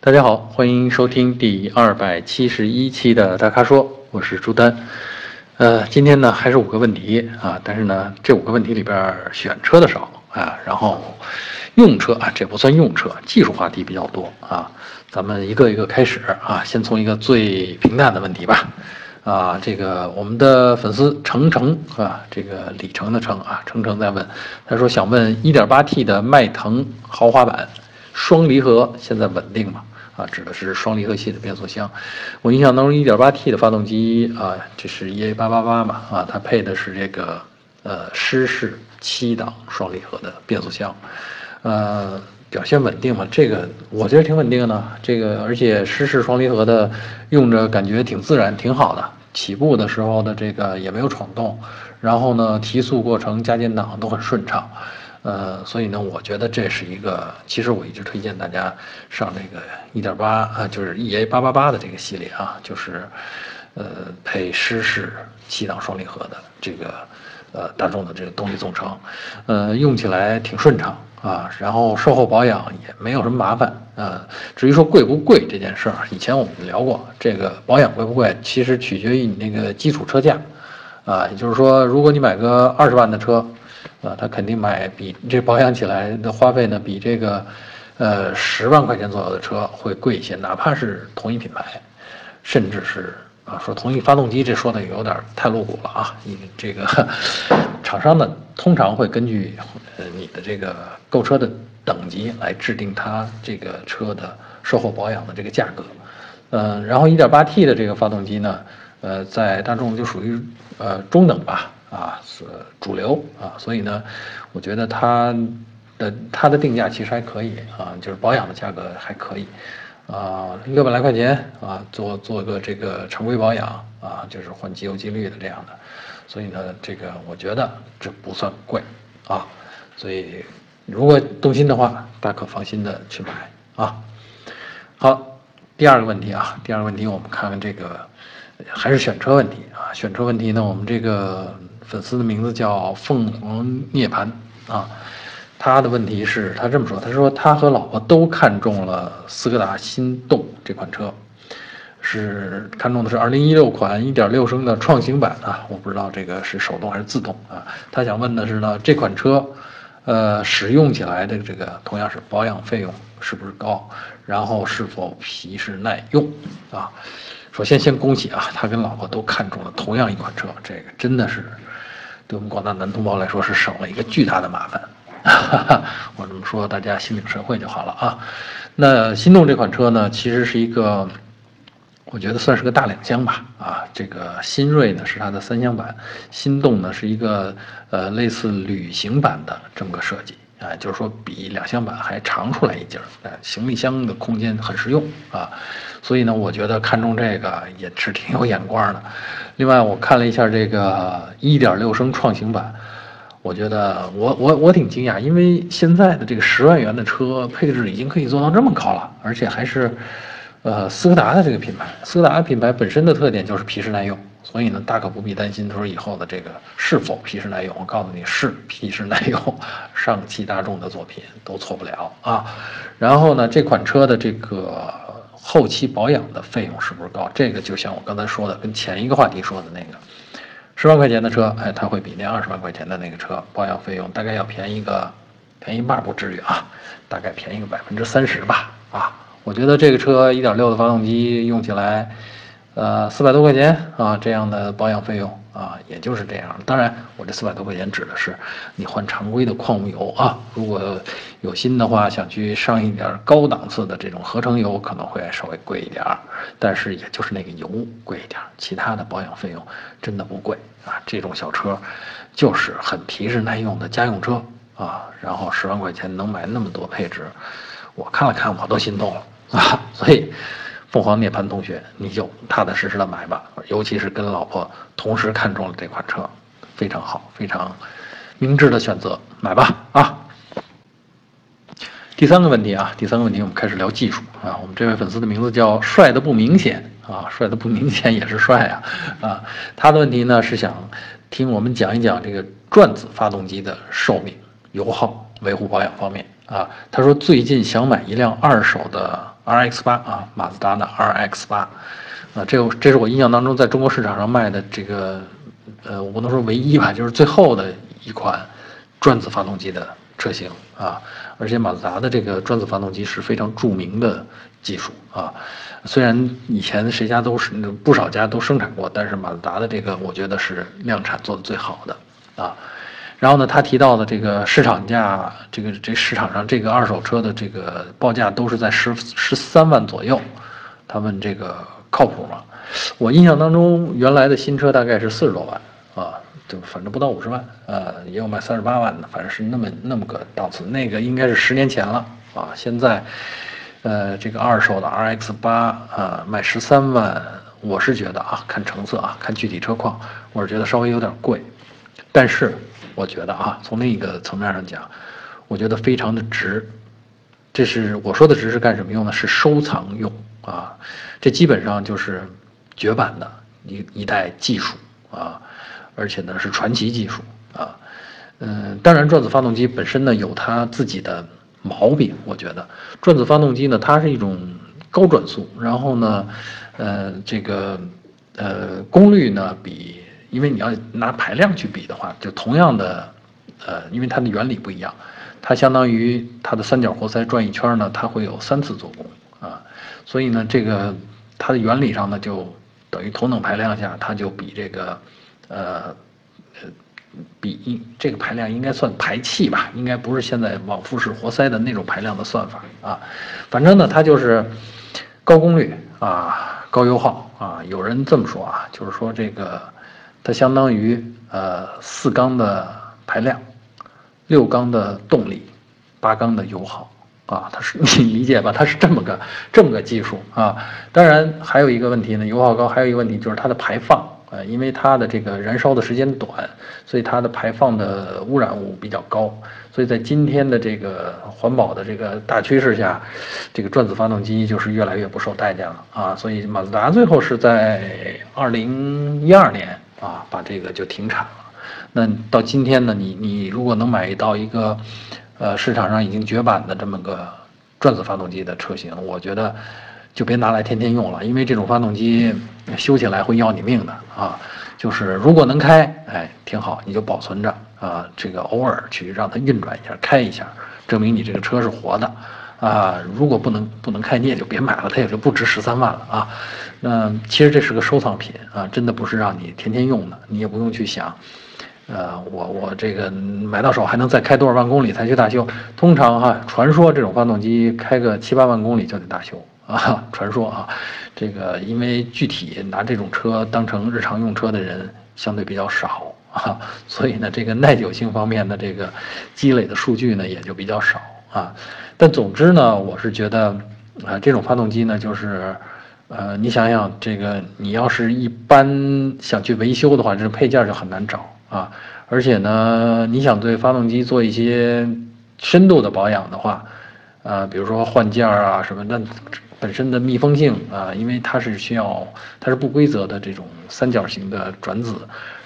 大家好，欢迎收听第二百七十一期的大咖说，我是朱丹。呃，今天呢还是五个问题啊，但是呢这五个问题里边选车的少啊，然后用车啊这不算用车，技术话题比较多啊。咱们一个一个开始啊，先从一个最平淡的问题吧。啊，这个我们的粉丝程程啊，这个里程的程啊，程程在问，他说想问 1.8T 的迈腾豪华版双离合现在稳定吗？啊，指的是双离合器的变速箱。我印象当中，1.8T 的发动机啊，这是 EA888 嘛，啊，它配的是这个呃湿式七档双离合的变速箱，呃，表现稳定嘛？这个我觉得挺稳定的。这个而且湿式双离合的用着感觉挺自然，挺好的。起步的时候的这个也没有闯动，然后呢，提速过程加减档都很顺畅。呃，所以呢，我觉得这是一个，其实我一直推荐大家上这个一点八啊，就是 EA 八八八的这个系列啊，就是呃配湿式七档双离合的这个呃大众的这个动力总成，呃用起来挺顺畅啊，然后售后保养也没有什么麻烦啊。至于说贵不贵这件事儿，以前我们聊过，这个保养贵不贵，其实取决于你那个基础车价啊，也就是说，如果你买个二十万的车。啊，他肯定买比这保养起来的花费呢，比这个，呃，十万块钱左右的车会贵一些，哪怕是同一品牌，甚至是啊，说同一发动机，这说的有点太露骨了啊。你这个厂商呢，通常会根据呃你的这个购车的等级来制定它这个车的售后保养的这个价格。嗯，然后 1.8T 的这个发动机呢，呃，在大众就属于呃中等吧。啊，是主流啊，所以呢，我觉得它的它的定价其实还可以啊，就是保养的价格还可以，啊，六百来块钱啊，做做个这个常规保养啊，就是换机油机滤的这样的，所以呢，这个我觉得这不算贵啊，所以如果动心的话，大可放心的去买啊。好，第二个问题啊，第二个问题我们看看这个还是选车问题啊，选车问题呢，我们这个。粉丝的名字叫凤凰涅槃啊，他的问题是，他这么说，他说他和老婆都看中了斯柯达心动这款车，是看中的是2016款1.6升的创新版啊，我不知道这个是手动还是自动啊。他想问的是呢，这款车，呃，使用起来的这个同样是保养费用是不是高，然后是否皮实耐用啊？首先先恭喜啊，他跟老婆都看中了同样一款车，这个真的是。对我们广大男同胞来说是省了一个巨大的麻烦，我这么说大家心领神会就好了啊。那心动这款车呢，其实是一个，我觉得算是个大两厢吧啊。这个新锐呢是它的三厢版，心动呢是一个呃类似旅行版的这么个设计啊，就是说比两厢版还长出来一截儿，呃，行李箱的空间很实用啊。所以呢，我觉得看中这个也是挺有眼光的。另外，我看了一下这个1.6升创新版，我觉得我我我挺惊讶，因为现在的这个十万元的车配置已经可以做到这么高了，而且还是，呃，斯柯达的这个品牌。斯柯达品牌本身的特点就是皮实耐用，所以呢，大可不必担心说以后的这个是否皮实耐用。我告诉你是皮实耐用，上汽大众的作品都错不了啊。然后呢，这款车的这个。后期保养的费用是不是高？这个就像我刚才说的，跟前一个话题说的那个，十万块钱的车，哎，它会比那二十万块钱的那个车保养费用大概要便宜个，便宜半不至于啊，大概便宜个百分之三十吧。啊，我觉得这个车一点六的发动机用起来。呃，四百多块钱啊，这样的保养费用啊，也就是这样。当然，我这四百多块钱指的是你换常规的矿物油啊。如果有心的话，想去上一点高档次的这种合成油，可能会稍微贵一点儿。但是也就是那个油贵一点儿，其他的保养费用真的不贵啊。这种小车就是很皮实耐用的家用车啊。然后十万块钱能买那么多配置，我看了看我都心动了啊。所以。凤凰涅槃同学，你就踏踏实实的买吧，尤其是跟老婆同时看中了这款车，非常好，非常明智的选择，买吧啊！第三个问题啊，第三个问题，我们开始聊技术啊。我们这位粉丝的名字叫帅的不明显啊，帅的不明显也是帅啊啊。他的问题呢是想听我们讲一讲这个转子发动机的寿命、油耗、维护保养方面啊。他说最近想买一辆二手的。RX 八啊，马自达的 RX 八，啊，这个这是我印象当中在中国市场上卖的这个，呃，我不能说唯一吧，就是最后的一款转子发动机的车型啊。而且马自达的这个转子发动机是非常著名的技术啊，虽然以前谁家都是不少家都生产过，但是马自达的这个我觉得是量产做的最好的啊。然后呢，他提到的这个市场价，这个这市场上这个二手车的这个报价都是在十十三万左右。他问这个靠谱吗？我印象当中，原来的新车大概是四十多万啊，就反正不到五十万，呃，也有卖三十八万的，反正是那么那么个档次。那个应该是十年前了啊。现在，呃，这个二手的 RX 八啊，卖十三万，我是觉得啊，看成色啊，看具体车况，我是觉得稍微有点贵，但是。我觉得啊，从另一个层面上讲，我觉得非常的值。这是我说的值是干什么用呢？是收藏用啊。这基本上就是绝版的一一代技术啊，而且呢是传奇技术啊。嗯，当然转子发动机本身呢有它自己的毛病，我觉得转子发动机呢它是一种高转速，然后呢，呃，这个呃功率呢比。因为你要拿排量去比的话，就同样的，呃，因为它的原理不一样，它相当于它的三角活塞转一圈呢，它会有三次做功啊，所以呢，这个它的原理上呢，就等于同等排量下，它就比这个，呃，呃，比这个排量应该算排气吧，应该不是现在往复式活塞的那种排量的算法啊，反正呢，它就是高功率啊，高油耗啊，有人这么说啊，就是说这个。它相当于呃四缸的排量，六缸的动力，八缸的油耗啊，它是 你理解吧？它是这么个这么个技术啊。当然还有一个问题呢，油耗高，还有一个问题就是它的排放啊，因为它的这个燃烧的时间短，所以它的排放的污染物比较高。所以在今天的这个环保的这个大趋势下，这个转子发动机就是越来越不受待见了啊。所以马自达最后是在二零一二年。啊，把这个就停产了。那到今天呢，你你如果能买到一个，呃，市场上已经绝版的这么个转子发动机的车型，我觉得就别拿来天天用了，因为这种发动机修起来会要你命的啊。就是如果能开，哎，挺好，你就保存着啊，这个偶尔去让它运转一下，开一下，证明你这个车是活的。啊，如果不能不能开，你也就别买了，它也就不值十三万了啊。那其实这是个收藏品啊，真的不是让你天天用的，你也不用去想，呃，我我这个买到手还能再开多少万公里才去大修？通常哈，传说这种发动机开个七八万公里就得大修啊，传说啊，这个因为具体拿这种车当成日常用车的人相对比较少啊，所以呢，这个耐久性方面的这个积累的数据呢也就比较少啊。但总之呢，我是觉得，啊，这种发动机呢，就是，呃，你想想，这个你要是一般想去维修的话，这配件就很难找啊。而且呢，你想对发动机做一些深度的保养的话，啊，比如说换件儿啊什么，那本身的密封性啊，因为它是需要，它是不规则的这种三角形的转子。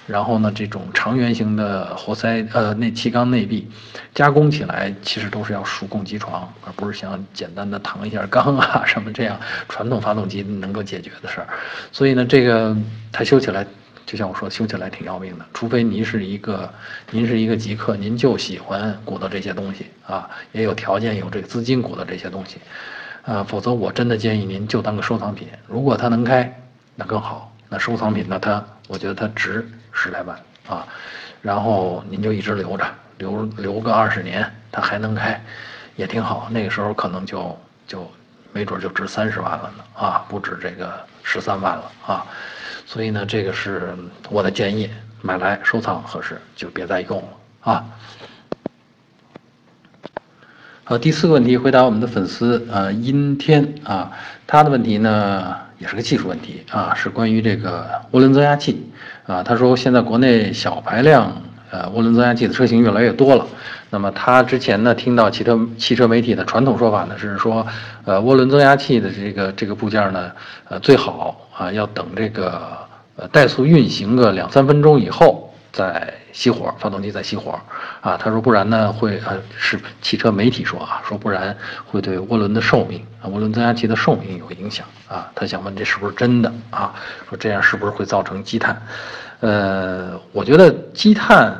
然后呢，这种长圆形的活塞，呃，内气缸内壁，加工起来其实都是要数供机床，而不是像简单的躺一下缸啊 什么这样传统发动机能够解决的事儿。所以呢，这个它修起来，就像我说，修起来挺要命的。除非您是一个，您是一个极客，您就喜欢鼓捣这些东西啊，也有条件有这个资金鼓捣这些东西，啊，否则我真的建议您就当个收藏品。如果它能开，那更好。那收藏品呢，它我觉得它值。十来万啊，然后您就一直留着，留留个二十年，它还能开，也挺好。那个时候可能就就没准就值三十万了呢啊，不止这个十三万了啊。所以呢，这个是我的建议，买来收藏合适，就别再用了啊。好，第四个问题回答我们的粉丝呃阴天啊，他的问题呢也是个技术问题啊，是关于这个涡轮增压器。啊，他说现在国内小排量呃涡轮增压器的车型越来越多了。那么他之前呢听到汽车汽车媒体的传统说法呢是说，呃涡轮增压器的这个这个部件呢，呃最好啊要等这个呃怠速运行个两三分钟以后在熄火，发动机在熄火，啊，他说不然呢会呃是汽车媒体说啊，说不然会对涡轮的寿命啊，涡轮增压器的寿命有影响啊，他想问这是不是真的啊？说这样是不是会造成积碳？呃，我觉得积碳，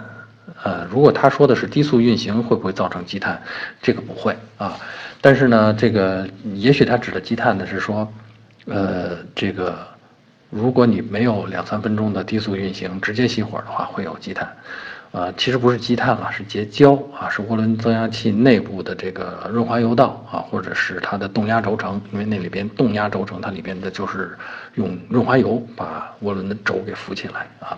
呃，如果他说的是低速运行会不会造成积碳，这个不会啊，但是呢，这个也许他指的积碳呢是说，呃，这个。如果你没有两三分钟的低速运行，直接熄火的话，会有积碳，呃，其实不是积碳了，是结胶啊，是涡轮增压器内部的这个润滑油道啊，或者是它的动压轴承，因为那里边动压轴承它里边的就是用润滑油把涡轮的轴给浮起来啊，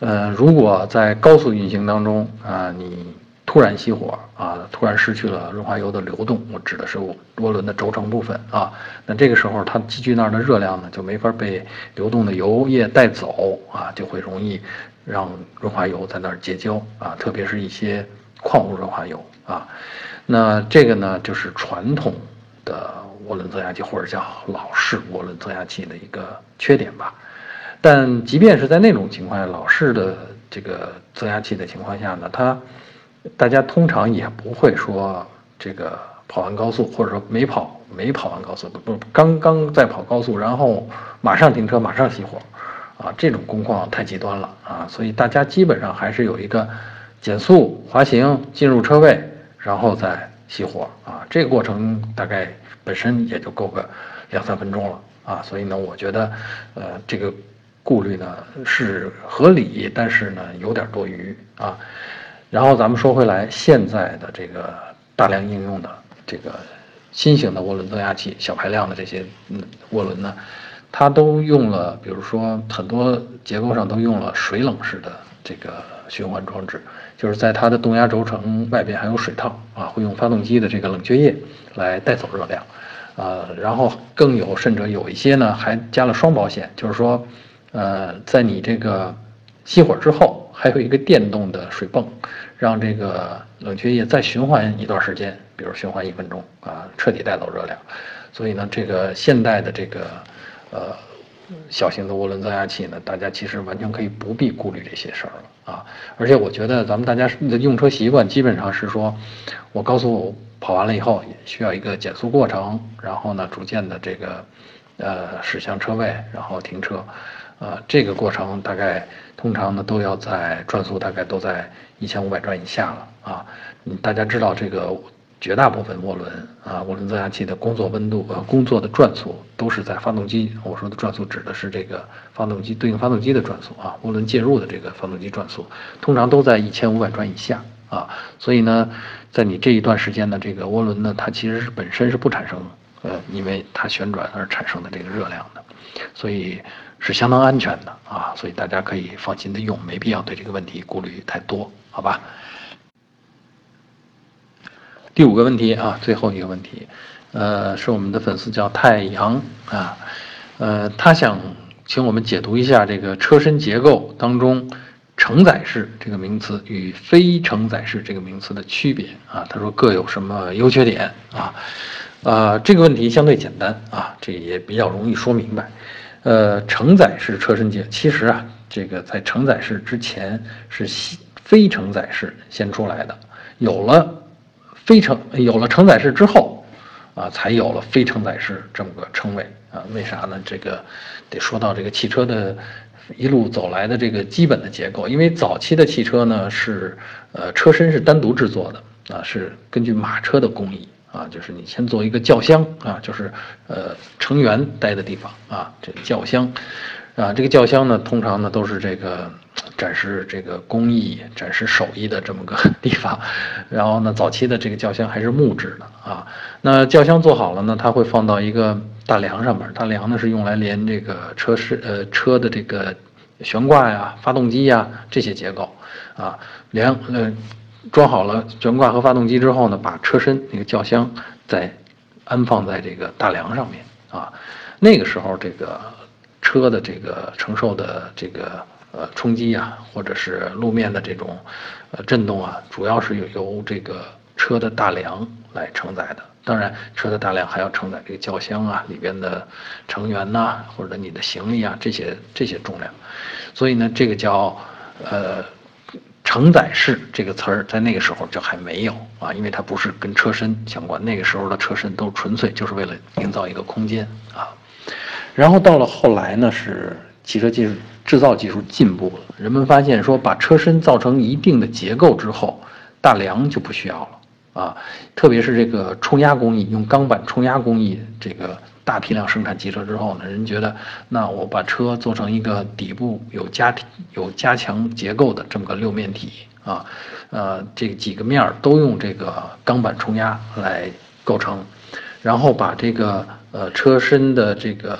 呃，如果在高速运行当中啊，你。突然熄火啊！突然失去了润滑油的流动，我指的是涡轮的轴承部分啊。那这个时候，它积聚那儿的热量呢，就没法被流动的油液带走啊，就会容易让润滑油在那儿结胶啊，特别是一些矿物润滑油啊。那这个呢，就是传统的涡轮增压器或者叫老式涡轮增压器的一个缺点吧。但即便是在那种情况下，老式的这个增压器的情况下呢，它大家通常也不会说这个跑完高速，或者说没跑没跑完高速，不不刚刚在跑高速，然后马上停车马上熄火，啊，这种工况太极端了啊，所以大家基本上还是有一个减速滑行进入车位，然后再熄火啊，这个过程大概本身也就够个两三分钟了啊，所以呢，我觉得呃这个顾虑呢是合理，但是呢有点多余啊。然后咱们说回来，现在的这个大量应用的这个新型的涡轮增压器、小排量的这些嗯涡轮呢，它都用了，比如说很多结构上都用了水冷式的这个循环装置，就是在它的动压轴承外边还有水套啊，会用发动机的这个冷却液来带走热量，啊，然后更有甚者有一些呢还加了双保险，就是说，呃，在你这个熄火之后。还有一个电动的水泵，让这个冷却液再循环一段时间，比如循环一分钟啊，彻底带走热量。所以呢，这个现代的这个呃小型的涡轮增压器呢，大家其实完全可以不必顾虑这些事儿了啊。而且我觉得咱们大家的用车习惯基本上是说，我高速跑完了以后，需要一个减速过程，然后呢，逐渐的这个呃驶向车位，然后停车。啊，这个过程大概通常呢都要在转速大概都在一千五百转以下了啊。嗯，大家知道这个绝大部分涡轮啊，涡轮增压器的工作温度呃工作的转速都是在发动机。我说的转速指的是这个发动机对应发动机的转速啊，涡轮介入的这个发动机转速通常都在一千五百转以下啊。所以呢，在你这一段时间呢，这个涡轮呢它其实是本身是不产生呃因为它旋转而产生的这个热量的，所以。是相当安全的啊，所以大家可以放心的用，没必要对这个问题顾虑太多，好吧？第五个问题啊，最后一个问题，呃，是我们的粉丝叫太阳啊，呃，他想请我们解读一下这个车身结构当中承载式这个名词与非承载式这个名词的区别啊，他说各有什么优缺点啊？啊，这个问题相对简单啊，这也比较容易说明白。呃，承载式车身结其实啊，这个在承载式之前是非承载式先出来的，有了非承有了承载式之后，啊，才有了非承载式这么个称谓啊。为啥呢？这个得说到这个汽车的一路走来的这个基本的结构，因为早期的汽车呢是呃车身是单独制作的啊，是根据马车的工艺。啊，就是你先做一个轿厢啊，就是呃成员待的地方啊，这个轿厢，啊，这个轿厢呢，通常呢都是这个展示这个工艺、展示手艺的这么个 地方。然后呢，早期的这个轿厢还是木质的啊。那轿厢做好了呢，它会放到一个大梁上面，大梁呢是用来连这个车是呃车的这个悬挂呀、发动机呀这些结构啊，连呃。装好了悬挂和发动机之后呢，把车身那个轿厢再安放在这个大梁上面啊。那个时候，这个车的这个承受的这个呃冲击啊，或者是路面的这种呃震动啊，主要是由这个车的大梁来承载的。当然，车的大梁还要承载这个轿厢啊里边的成员呐，或者你的行李啊这些这些重量。所以呢，这个叫呃。承载式这个词儿在那个时候就还没有啊，因为它不是跟车身相关。那个时候的车身都纯粹就是为了营造一个空间啊。然后到了后来呢，是汽车技术制造技术进步了，人们发现说把车身造成一定的结构之后，大梁就不需要了啊。特别是这个冲压工艺，用钢板冲压工艺这个。大批量生产汽车之后呢，人觉得，那我把车做成一个底部有加有加强结构的这么个六面体啊，呃，这几个面儿都用这个钢板冲压来构成，然后把这个呃车身的这个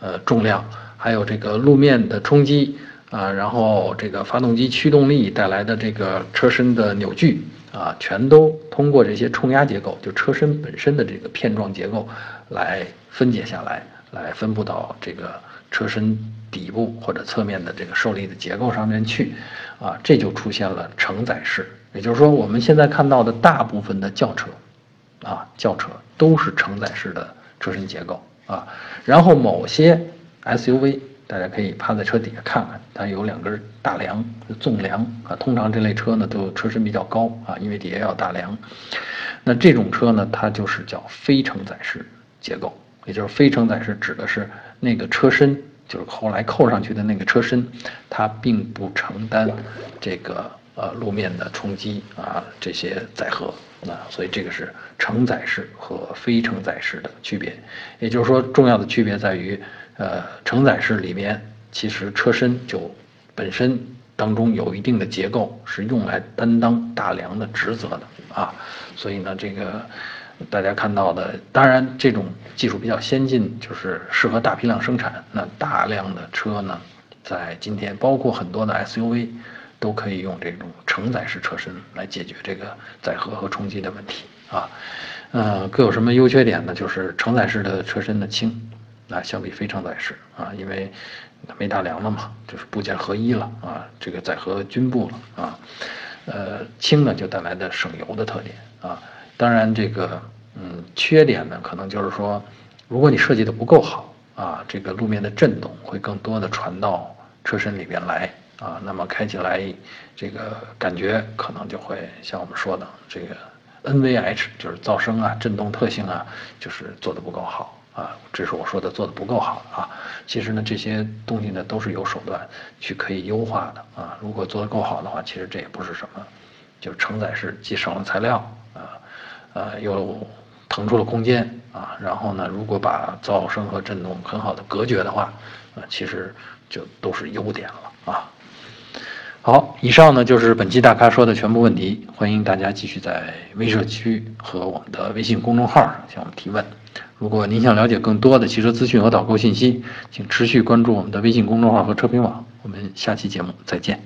呃重量，还有这个路面的冲击啊，然后这个发动机驱动力带来的这个车身的扭矩啊，全都通过这些冲压结构，就车身本身的这个片状结构来。分解下来，来分布到这个车身底部或者侧面的这个受力的结构上面去，啊，这就出现了承载式。也就是说，我们现在看到的大部分的轿车，啊，轿车都是承载式的车身结构啊。然后某些 SUV，大家可以趴在车底下看看，它有两根大梁，纵梁啊。通常这类车呢，都车身比较高啊，因为底下要大梁。那这种车呢，它就是叫非承载式结构。也就是非承载式指的是那个车身，就是后来扣上去的那个车身，它并不承担这个呃路面的冲击啊这些载荷啊，所以这个是承载式和非承载式的区别。也就是说，重要的区别在于，呃，承载式里面其实车身就本身当中有一定的结构是用来担当大梁的职责的啊，所以呢这个。大家看到的，当然这种技术比较先进，就是适合大批量生产。那大量的车呢，在今天，包括很多的 SUV，都可以用这种承载式车身来解决这个载荷和冲击的问题啊。呃，各有什么优缺点呢？就是承载式的车身呢轻，啊，相比非承载式啊，因为没大梁了嘛，就是部件合一了啊，这个载荷均布了啊，呃，轻呢就带来的省油的特点啊。当然，这个嗯，缺点呢，可能就是说，如果你设计的不够好啊，这个路面的震动会更多的传到车身里边来啊，那么开起来这个感觉可能就会像我们说的这个 NVH，就是噪声啊、震动特性啊，就是做的不够好啊，这是我说的做的不够好啊。其实呢，这些东西呢都是有手段去可以优化的啊。如果做的够好的话，其实这也不是什么，就承载式既省了材料。呃，又腾出了空间啊，然后呢，如果把噪声和震动很好的隔绝的话，啊，其实就都是优点了啊。好，以上呢就是本期大咖说的全部问题，欢迎大家继续在微社区和我们的微信公众号上向我们提问。如果您想了解更多的汽车资讯和导购信息，请持续关注我们的微信公众号和车评网。我们下期节目再见。